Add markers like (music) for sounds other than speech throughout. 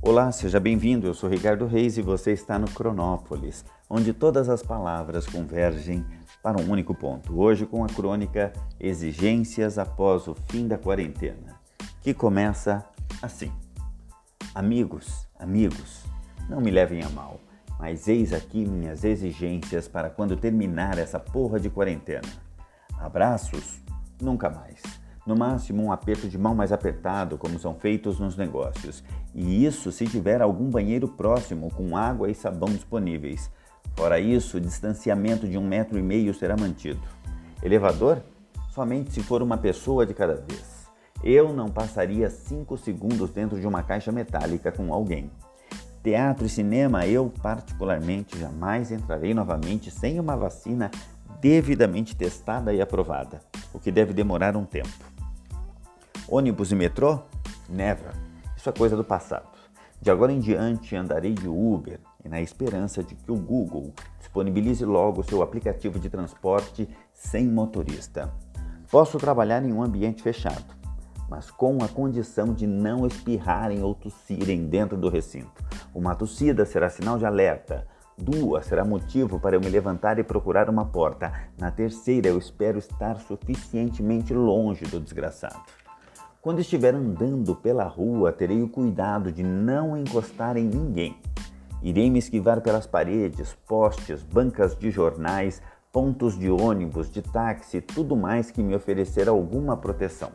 Olá, seja bem-vindo. Eu sou Ricardo Reis e você está no Cronópolis, onde todas as palavras convergem para um único ponto. Hoje com a crônica Exigências após o fim da quarentena, que começa assim: Amigos, amigos, não me levem a mal, mas eis aqui minhas exigências para quando terminar essa porra de quarentena. Abraços? Nunca mais. No máximo, um aperto de mão mais apertado, como são feitos nos negócios. E isso se tiver algum banheiro próximo com água e sabão disponíveis. Fora isso, o distanciamento de um metro e meio será mantido. Elevador? Somente se for uma pessoa de cada vez. Eu não passaria cinco segundos dentro de uma caixa metálica com alguém. Teatro e cinema, eu particularmente jamais entrarei novamente sem uma vacina devidamente testada e aprovada, o que deve demorar um tempo. Ônibus e metrô? Never. Isso é coisa do passado. De agora em diante andarei de Uber e na esperança de que o Google disponibilize logo seu aplicativo de transporte sem motorista. Posso trabalhar em um ambiente fechado, mas com a condição de não espirrarem ou tossirem dentro do recinto. Uma tossida será sinal de alerta. Duas será motivo para eu me levantar e procurar uma porta. Na terceira, eu espero estar suficientemente longe do desgraçado. Quando estiver andando pela rua, terei o cuidado de não encostar em ninguém. Irei me esquivar pelas paredes, postes, bancas de jornais, pontos de ônibus, de táxi, tudo mais que me oferecer alguma proteção.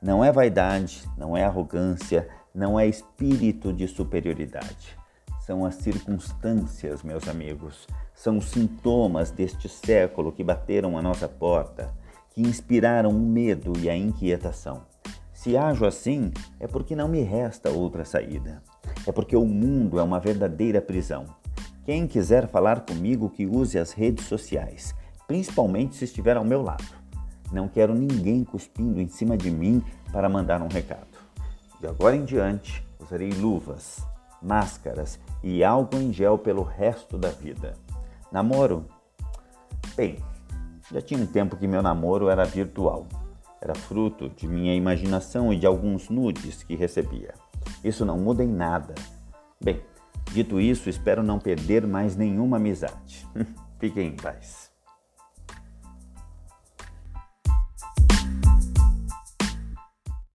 Não é vaidade, não é arrogância, não é espírito de superioridade. São as circunstâncias, meus amigos, são os sintomas deste século que bateram a nossa porta, que inspiraram o medo e a inquietação. Se ajo assim, é porque não me resta outra saída. É porque o mundo é uma verdadeira prisão. Quem quiser falar comigo, que use as redes sociais, principalmente se estiver ao meu lado. Não quero ninguém cuspindo em cima de mim para mandar um recado. De agora em diante, usarei luvas, máscaras e álcool em gel pelo resto da vida. Namoro? Bem, já tinha um tempo que meu namoro era virtual era fruto de minha imaginação e de alguns nudes que recebia. Isso não muda em nada. Bem, dito isso, espero não perder mais nenhuma amizade. (laughs) Fiquem em paz.